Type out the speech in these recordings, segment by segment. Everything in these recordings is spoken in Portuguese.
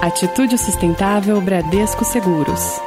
Atitude Sustentável Bradesco Seguros.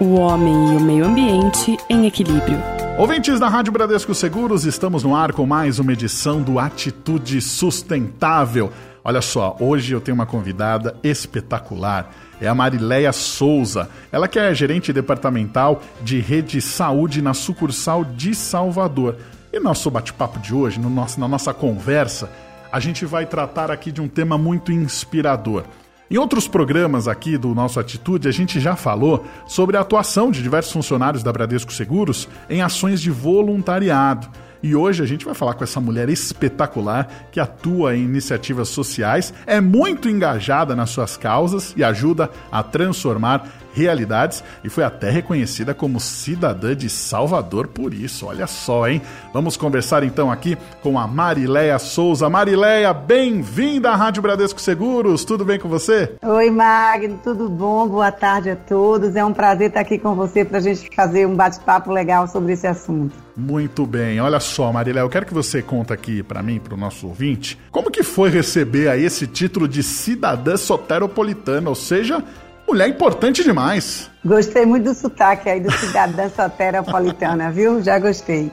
O homem e o meio ambiente em equilíbrio. Ouvintes da Rádio Bradesco Seguros, estamos no ar com mais uma edição do Atitude Sustentável. Olha só, hoje eu tenho uma convidada espetacular. É a Marileia Souza. Ela que é gerente departamental de rede saúde na sucursal de Salvador. E nosso bate-papo de hoje, no nosso, na nossa conversa, a gente vai tratar aqui de um tema muito inspirador. Em outros programas aqui do nosso Atitude, a gente já falou sobre a atuação de diversos funcionários da Bradesco Seguros em ações de voluntariado. E hoje a gente vai falar com essa mulher espetacular que atua em iniciativas sociais, é muito engajada nas suas causas e ajuda a transformar realidades e foi até reconhecida como cidadã de Salvador por isso. Olha só, hein? Vamos conversar então aqui com a Marileia Souza. Marileia, bem-vinda à Rádio Bradesco Seguros. Tudo bem com você? Oi, Magno, tudo bom? Boa tarde a todos. É um prazer estar aqui com você para a gente fazer um bate-papo legal sobre esse assunto. Muito bem. Olha só, Marileia, eu quero que você conte aqui para mim, para o nosso ouvinte, como que foi receber aí esse título de cidadã soteropolitana, ou seja, Mulher importante demais. Gostei muito do sotaque aí do cidadã soteropolitana, viu? Já gostei.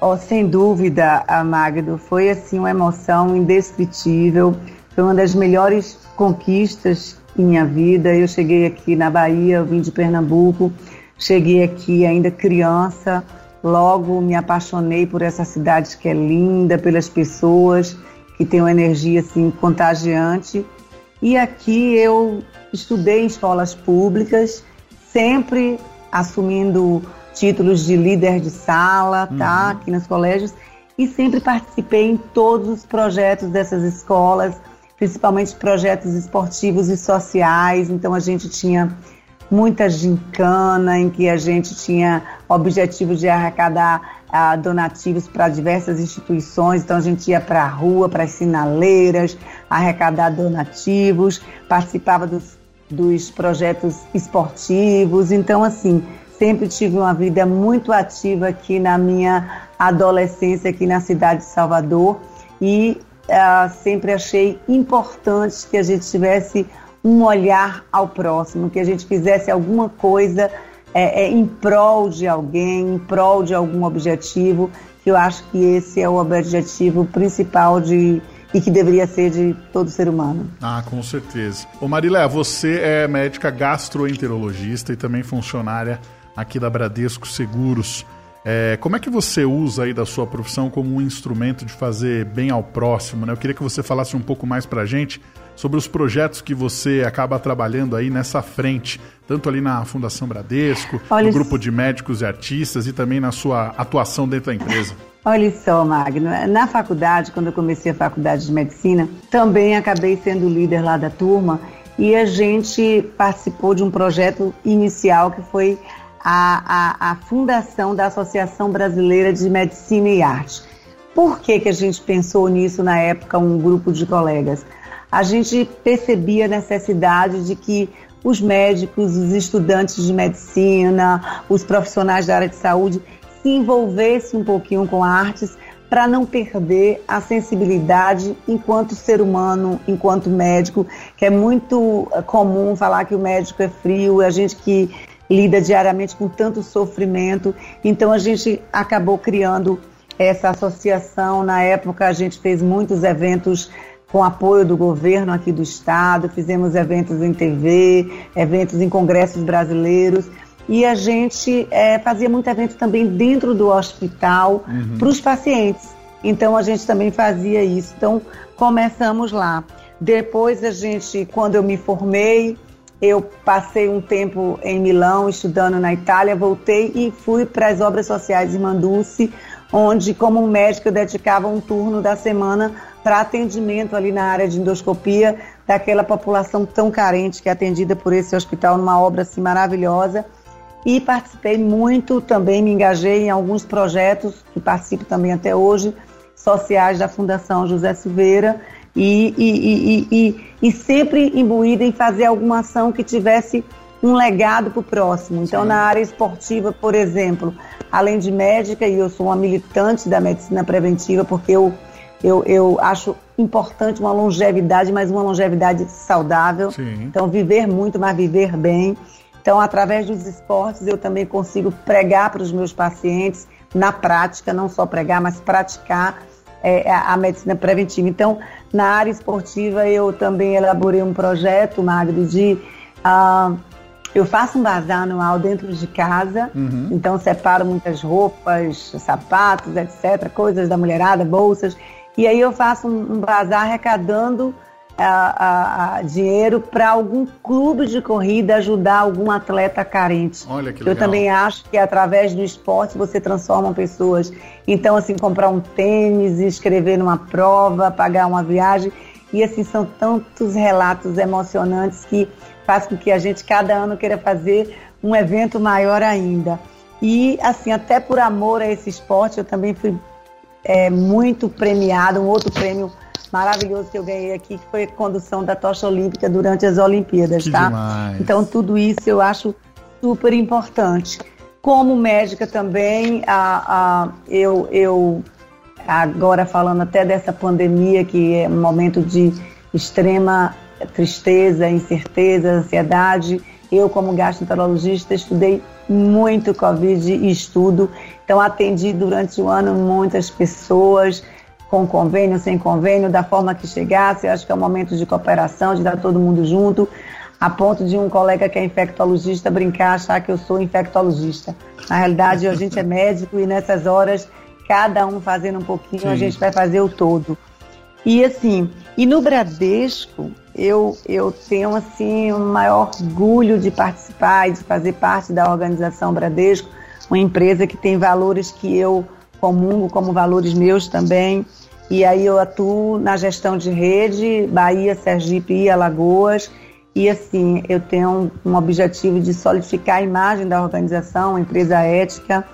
Oh, sem dúvida, Magdo, foi assim uma emoção indescritível. Foi uma das melhores conquistas em minha vida. Eu cheguei aqui na Bahia, eu vim de Pernambuco, cheguei aqui ainda criança. Logo me apaixonei por essa cidade que é linda, pelas pessoas que têm uma energia assim contagiante. E aqui eu estudei em escolas públicas, sempre assumindo títulos de líder de sala, tá? Uhum. Aqui nos colégios. E sempre participei em todos os projetos dessas escolas, principalmente projetos esportivos e sociais. Então a gente tinha muita gincana, em que a gente tinha objetivo de arrecadar ah, donativos para diversas instituições. Então a gente ia para a rua, para as sinaleiras, arrecadar donativos, participava dos dos projetos esportivos. Então, assim, sempre tive uma vida muito ativa aqui na minha adolescência, aqui na cidade de Salvador, e uh, sempre achei importante que a gente tivesse um olhar ao próximo, que a gente fizesse alguma coisa é, é, em prol de alguém, em prol de algum objetivo, que eu acho que esse é o objetivo principal de e que deveria ser de todo ser humano. Ah, com certeza. Ô Marilé, você é médica gastroenterologista e também funcionária aqui da Bradesco Seguros. É, como é que você usa aí da sua profissão como um instrumento de fazer bem ao próximo? Né? Eu queria que você falasse um pouco mais para a gente sobre os projetos que você acaba trabalhando aí nessa frente, tanto ali na Fundação Bradesco, Olha, no grupo de médicos e artistas e também na sua atuação dentro da empresa. Olha só, Magno, na faculdade, quando eu comecei a faculdade de medicina, também acabei sendo líder lá da turma e a gente participou de um projeto inicial que foi a, a, a fundação da Associação Brasileira de Medicina e Arte. Por que, que a gente pensou nisso na época, um grupo de colegas? A gente percebia a necessidade de que os médicos, os estudantes de medicina, os profissionais da área de saúde se envolvesse um pouquinho com artes para não perder a sensibilidade enquanto ser humano, enquanto médico, que é muito eh, comum falar que o médico é frio, a gente que lida diariamente com tanto sofrimento. Então a gente acabou criando essa associação. Na época a gente fez muitos eventos com apoio do governo aqui do estado, fizemos eventos em TV, eventos em congressos brasileiros e a gente é, fazia muito evento também dentro do hospital uhum. para os pacientes. Então a gente também fazia isso. Então começamos lá. Depois a gente, quando eu me formei, eu passei um tempo em Milão estudando na Itália, voltei e fui para as obras sociais em Manduce, onde como médica eu dedicava um turno da semana para atendimento ali na área de endoscopia daquela população tão carente que é atendida por esse hospital numa obra assim maravilhosa. E participei muito também, me engajei em alguns projetos, que participo também até hoje, sociais da Fundação José Silveira, e, e, e, e sempre imbuída em fazer alguma ação que tivesse um legado para o próximo. Então, Sim. na área esportiva, por exemplo, além de médica, e eu sou uma militante da medicina preventiva, porque eu eu, eu acho importante uma longevidade, mas uma longevidade saudável. Sim. Então, viver muito, mas viver bem. Então, através dos esportes, eu também consigo pregar para os meus pacientes na prática, não só pregar, mas praticar é, a medicina preventiva. Então, na área esportiva, eu também elaborei um projeto, Magno, de. Uh, eu faço um bazar anual dentro de casa, uhum. então separo muitas roupas, sapatos, etc., coisas da mulherada, bolsas, e aí eu faço um, um bazar arrecadando a, a, a dinheiro para algum clube de corrida ajudar algum atleta carente. Olha que legal. Eu também acho que através do esporte você transforma pessoas. Então, assim, comprar um tênis, escrever numa prova, pagar uma viagem. E assim, são tantos relatos emocionantes que faz com que a gente cada ano queira fazer um evento maior ainda. E assim, até por amor a esse esporte, eu também fui é, muito premiada, um outro prêmio maravilhoso que eu ganhei aqui, que foi a condução da tocha olímpica durante as Olimpíadas, que tá? Demais. Então tudo isso eu acho super importante. Como médica também, a, a, eu, eu agora falando até dessa pandemia, que é um momento de extrema tristeza, incerteza, ansiedade. Eu, como gastroenterologista, estudei muito Covid e estudo. Então, atendi durante o ano muitas pessoas, com convênio, sem convênio, da forma que chegasse. Eu acho que é um momento de cooperação, de dar todo mundo junto, a ponto de um colega que é infectologista brincar, achar que eu sou infectologista. Na realidade, a gente é médico e nessas horas, cada um fazendo um pouquinho, Sim. a gente vai fazer o todo. E assim, e no Bradesco, eu, eu tenho assim o um maior orgulho de participar e de fazer parte da organização Bradesco, uma empresa que tem valores que eu comungo como valores meus também. E aí eu atuo na gestão de rede, Bahia, Sergipe e Alagoas. E assim, eu tenho um objetivo de solidificar a imagem da organização, uma empresa ética,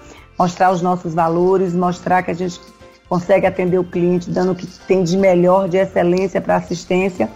mostrar os nossos valores, mostrar que a gente consegue atender o cliente dando o que tem de melhor, de excelência para assistência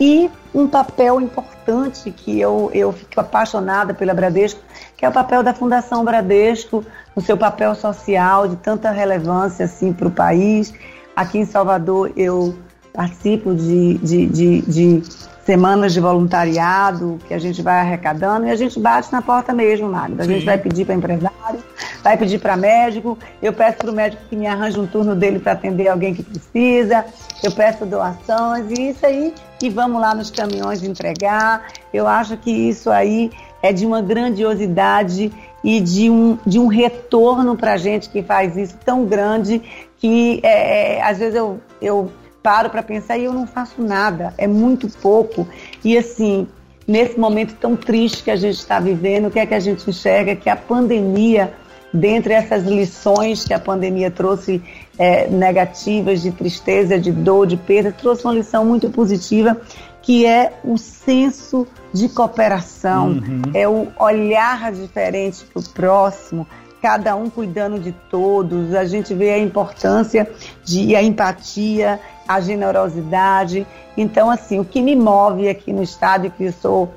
e um papel importante que eu, eu fico apaixonada pela Bradesco, que é o papel da Fundação Bradesco, o seu papel social de tanta relevância assim para o país. Aqui em Salvador eu participo de, de, de, de semanas de voluntariado que a gente vai arrecadando e a gente bate na porta mesmo, Magda. A Sim. gente vai pedir para empresário, vai pedir para médico, eu peço para o médico que me arranje um turno dele para atender alguém que precisa, eu peço doações e isso aí, e vamos lá nos caminhões entregar. Eu acho que isso aí é de uma grandiosidade e de um, de um retorno para a gente que faz isso tão grande que é, é às vezes eu, eu paro para pensar e eu não faço nada, é muito pouco. E assim, nesse momento tão triste que a gente está vivendo, o que é que a gente enxerga? Que a pandemia, dentre essas lições que a pandemia trouxe é, negativas, de tristeza, de dor, de perda, trouxe uma lição muito positiva, que é o senso de cooperação, uhum. é o olhar diferente para o próximo, cada um cuidando de todos. A gente vê a importância de a empatia a generosidade. Então, assim, o que me move aqui no estado, e que eu sou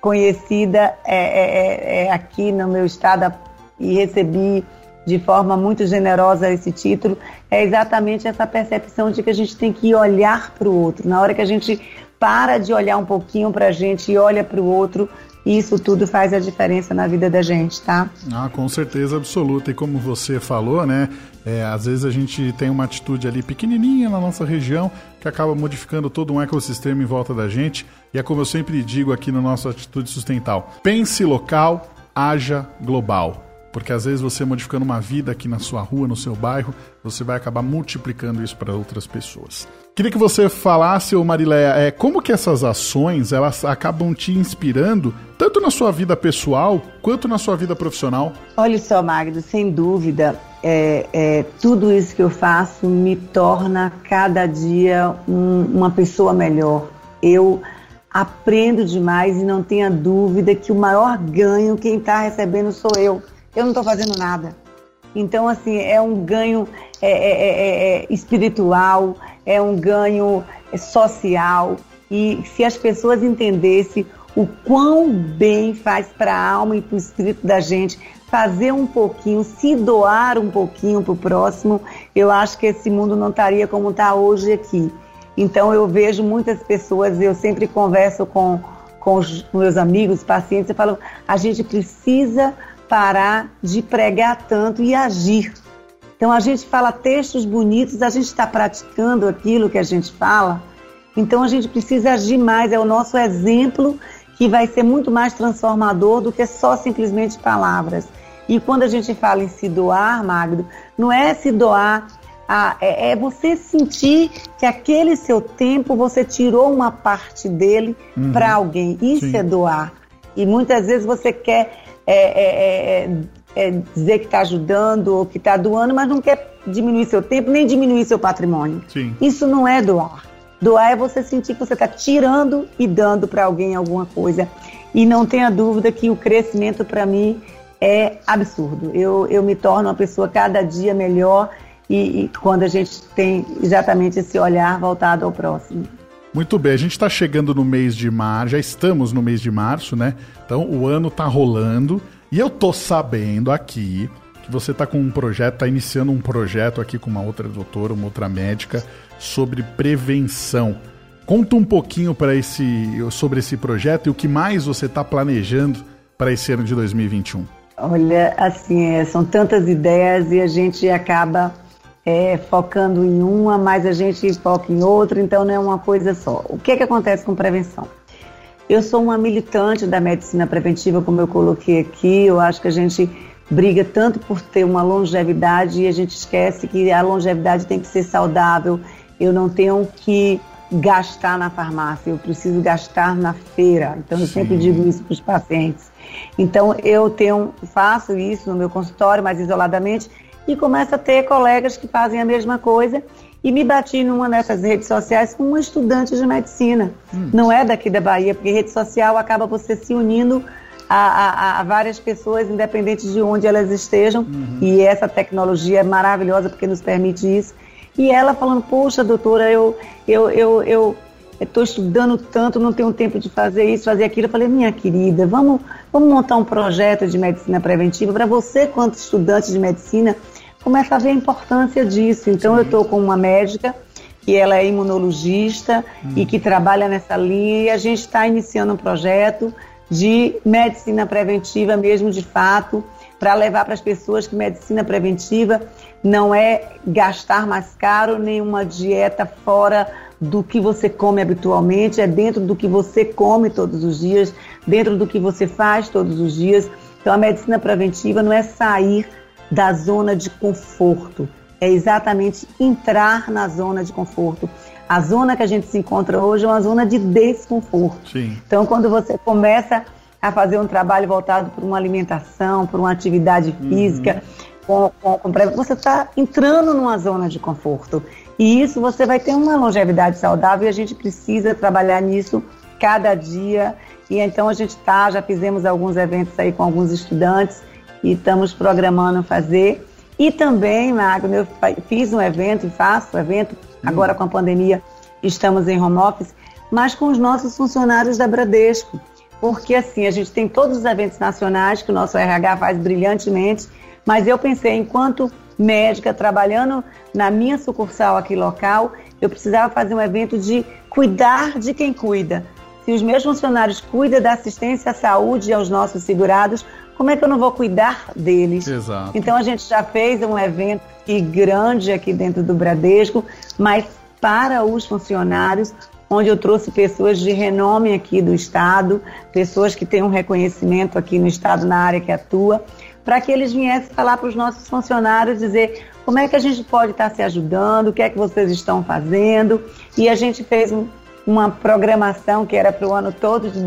conhecida é, é, é, é aqui no meu estado e recebi de forma muito generosa esse título, é exatamente essa percepção de que a gente tem que olhar para o outro. Na hora que a gente para de olhar um pouquinho para a gente e olha para o outro, isso tudo faz a diferença na vida da gente, tá? Ah, com certeza absoluta. E como você falou, né? É, às vezes a gente tem uma atitude ali pequenininha na nossa região que acaba modificando todo um ecossistema em volta da gente. E é como eu sempre digo aqui no nosso Atitude Sustental: pense local, haja global. Porque às vezes você modificando uma vida aqui na sua rua, no seu bairro, você vai acabar multiplicando isso para outras pessoas. Queria que você falasse, Marileia, é, como que essas ações elas acabam te inspirando, tanto na sua vida pessoal quanto na sua vida profissional? Olha só, Magdo, sem dúvida, é, é, tudo isso que eu faço me torna cada dia um, uma pessoa melhor. Eu aprendo demais e não tenha dúvida que o maior ganho quem está recebendo sou eu. Eu não estou fazendo nada. Então, assim, é um ganho é, é, é, é espiritual, é um ganho social. E se as pessoas entendessem o quão bem faz para a alma e para o espírito da gente fazer um pouquinho, se doar um pouquinho para o próximo, eu acho que esse mundo não estaria como está hoje aqui. Então eu vejo muitas pessoas, eu sempre converso com, com os meus amigos, pacientes, e falo, a gente precisa parar de pregar tanto e agir. Então a gente fala textos bonitos, a gente está praticando aquilo que a gente fala. Então a gente precisa agir mais, é o nosso exemplo que vai ser muito mais transformador do que só simplesmente palavras. E quando a gente fala em se doar, Magno, não é se doar, a, é, é, você sentir que aquele seu tempo você tirou uma parte dele uhum. para alguém. Isso Sim. é doar. E muitas vezes você quer é, é, é, é dizer que está ajudando ou que está doando, mas não quer diminuir seu tempo nem diminuir seu patrimônio. Sim. Isso não é doar. Doar é você sentir que você está tirando e dando para alguém alguma coisa. E não tenha dúvida que o crescimento para mim é absurdo. Eu, eu me torno uma pessoa cada dia melhor e, e quando a gente tem exatamente esse olhar voltado ao próximo. Muito bem, a gente está chegando no mês de março, já estamos no mês de março, né? Então o ano está rolando e eu tô sabendo aqui que você está com um projeto, está iniciando um projeto aqui com uma outra doutora, uma outra médica sobre prevenção. Conta um pouquinho para esse sobre esse projeto e o que mais você está planejando para esse ano de 2021. Olha, assim, é, são tantas ideias e a gente acaba é, focando em uma, mas a gente foca em outra, então não é uma coisa só. O que, é que acontece com prevenção? Eu sou uma militante da medicina preventiva, como eu coloquei aqui, eu acho que a gente briga tanto por ter uma longevidade e a gente esquece que a longevidade tem que ser saudável eu não tenho que gastar na farmácia, eu preciso gastar na feira. Então eu Sim. sempre digo isso para os pacientes. Então eu tenho, faço isso no meu consultório, mais isoladamente, e começo a ter colegas que fazem a mesma coisa. E me bati numa dessas redes sociais com uma estudante de medicina. Hum. Não é daqui da Bahia, porque rede social acaba você se unindo a, a, a, várias pessoas, independente de onde elas estejam. Uhum. E essa tecnologia é maravilhosa porque nos permite isso. E ela falando, poxa, doutora, eu eu eu, eu estou estudando tanto, não tenho tempo de fazer isso, fazer aquilo. Eu falei, minha querida, vamos, vamos montar um projeto de medicina preventiva para você, quanto estudante de medicina, começa a ver a importância disso. Então, Sim. eu estou com uma médica que ela é imunologista hum. e que trabalha nessa linha, e a gente está iniciando um projeto de medicina preventiva mesmo, de fato, para levar para as pessoas que medicina preventiva não é gastar mais caro, nenhuma dieta fora do que você come habitualmente, é dentro do que você come todos os dias, dentro do que você faz todos os dias. Então, a medicina preventiva não é sair da zona de conforto, é exatamente entrar na zona de conforto. A zona que a gente se encontra hoje é uma zona de desconforto. Sim. Então, quando você começa a fazer um trabalho voltado para uma alimentação, para uma atividade uhum. física, uhum. com, com, com, você está entrando numa zona de conforto. E isso você vai ter uma longevidade saudável e a gente precisa trabalhar nisso cada dia. E então a gente está, já fizemos alguns eventos aí com alguns estudantes e estamos programando fazer. E também, Magno, eu fiz um evento e faço evento, uhum. agora com a pandemia estamos em home office, mas com os nossos funcionários da Bradesco porque assim, a gente tem todos os eventos nacionais que o nosso RH faz brilhantemente, mas eu pensei, enquanto médica, trabalhando na minha sucursal aqui local, eu precisava fazer um evento de cuidar de quem cuida. Se os meus funcionários cuidam da assistência à saúde aos nossos segurados, como é que eu não vou cuidar deles? Exato. Então a gente já fez um evento grande aqui dentro do Bradesco, mas para os funcionários, onde eu trouxe pessoas de renome aqui do Estado, pessoas que têm um reconhecimento aqui no Estado na área que atua, para que eles viessem falar para os nossos funcionários, dizer como é que a gente pode estar se ajudando, o que é que vocês estão fazendo. E a gente fez um, uma programação que era para o ano todo de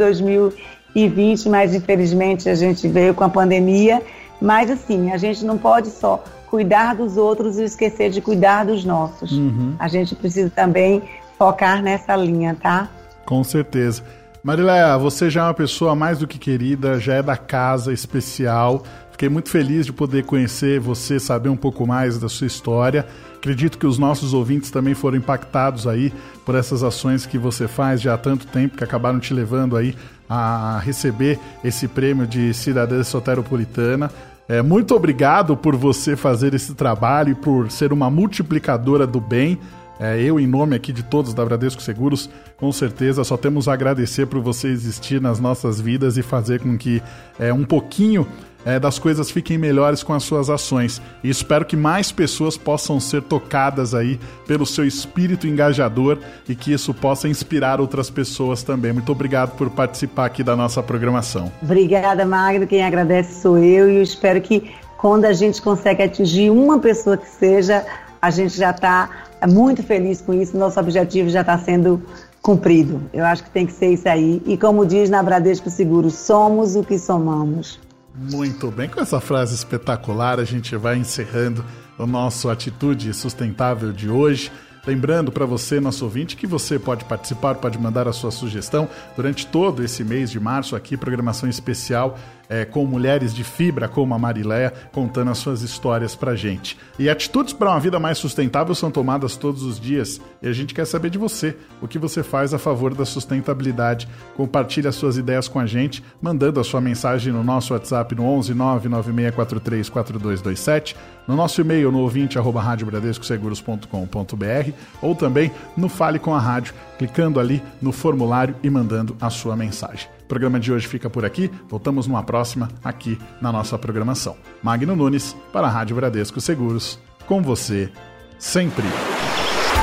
2020, mas infelizmente a gente veio com a pandemia. Mas assim, a gente não pode só cuidar dos outros e esquecer de cuidar dos nossos. Uhum. A gente precisa também focar nessa linha, tá? Com certeza. Mariléia, você já é uma pessoa mais do que querida, já é da casa especial. Fiquei muito feliz de poder conhecer você, saber um pouco mais da sua história. Acredito que os nossos ouvintes também foram impactados aí por essas ações que você faz já há tanto tempo, que acabaram te levando aí a receber esse prêmio de cidadã soteropolitana. É, muito obrigado por você fazer esse trabalho e por ser uma multiplicadora do bem. É, eu, em nome aqui de todos da Bradesco Seguros, com certeza só temos a agradecer por você existir nas nossas vidas e fazer com que é, um pouquinho é, das coisas fiquem melhores com as suas ações. E espero que mais pessoas possam ser tocadas aí pelo seu espírito engajador e que isso possa inspirar outras pessoas também. Muito obrigado por participar aqui da nossa programação. Obrigada, Magno. Quem agradece sou eu e eu espero que quando a gente consegue atingir uma pessoa que seja, a gente já está muito feliz com isso. Nosso objetivo já está sendo cumprido. Eu acho que tem que ser isso aí. E como diz na Bradesco Seguro, somos o que somamos. Muito bem, com essa frase espetacular, a gente vai encerrando o nosso Atitude Sustentável de hoje. Lembrando para você, nosso ouvinte, que você pode participar, pode mandar a sua sugestão durante todo esse mês de março aqui, programação especial é, com mulheres de fibra como a Marileia contando as suas histórias pra gente. E atitudes para uma vida mais sustentável são tomadas todos os dias e a gente quer saber de você, o que você faz a favor da sustentabilidade. Compartilhe as suas ideias com a gente, mandando a sua mensagem no nosso WhatsApp no 11 99643 4227, no nosso e-mail no ouvinte arroba radiobradescoseguros.com.br ou também no Fale com a Rádio, clicando ali no formulário e mandando a sua mensagem. O programa de hoje fica por aqui. Voltamos numa próxima aqui na nossa programação. Magno Nunes para a Rádio Bradesco Seguros. Com você sempre.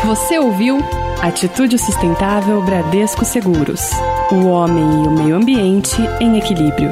Você ouviu Atitude Sustentável Bradesco Seguros. O homem e o meio ambiente em equilíbrio.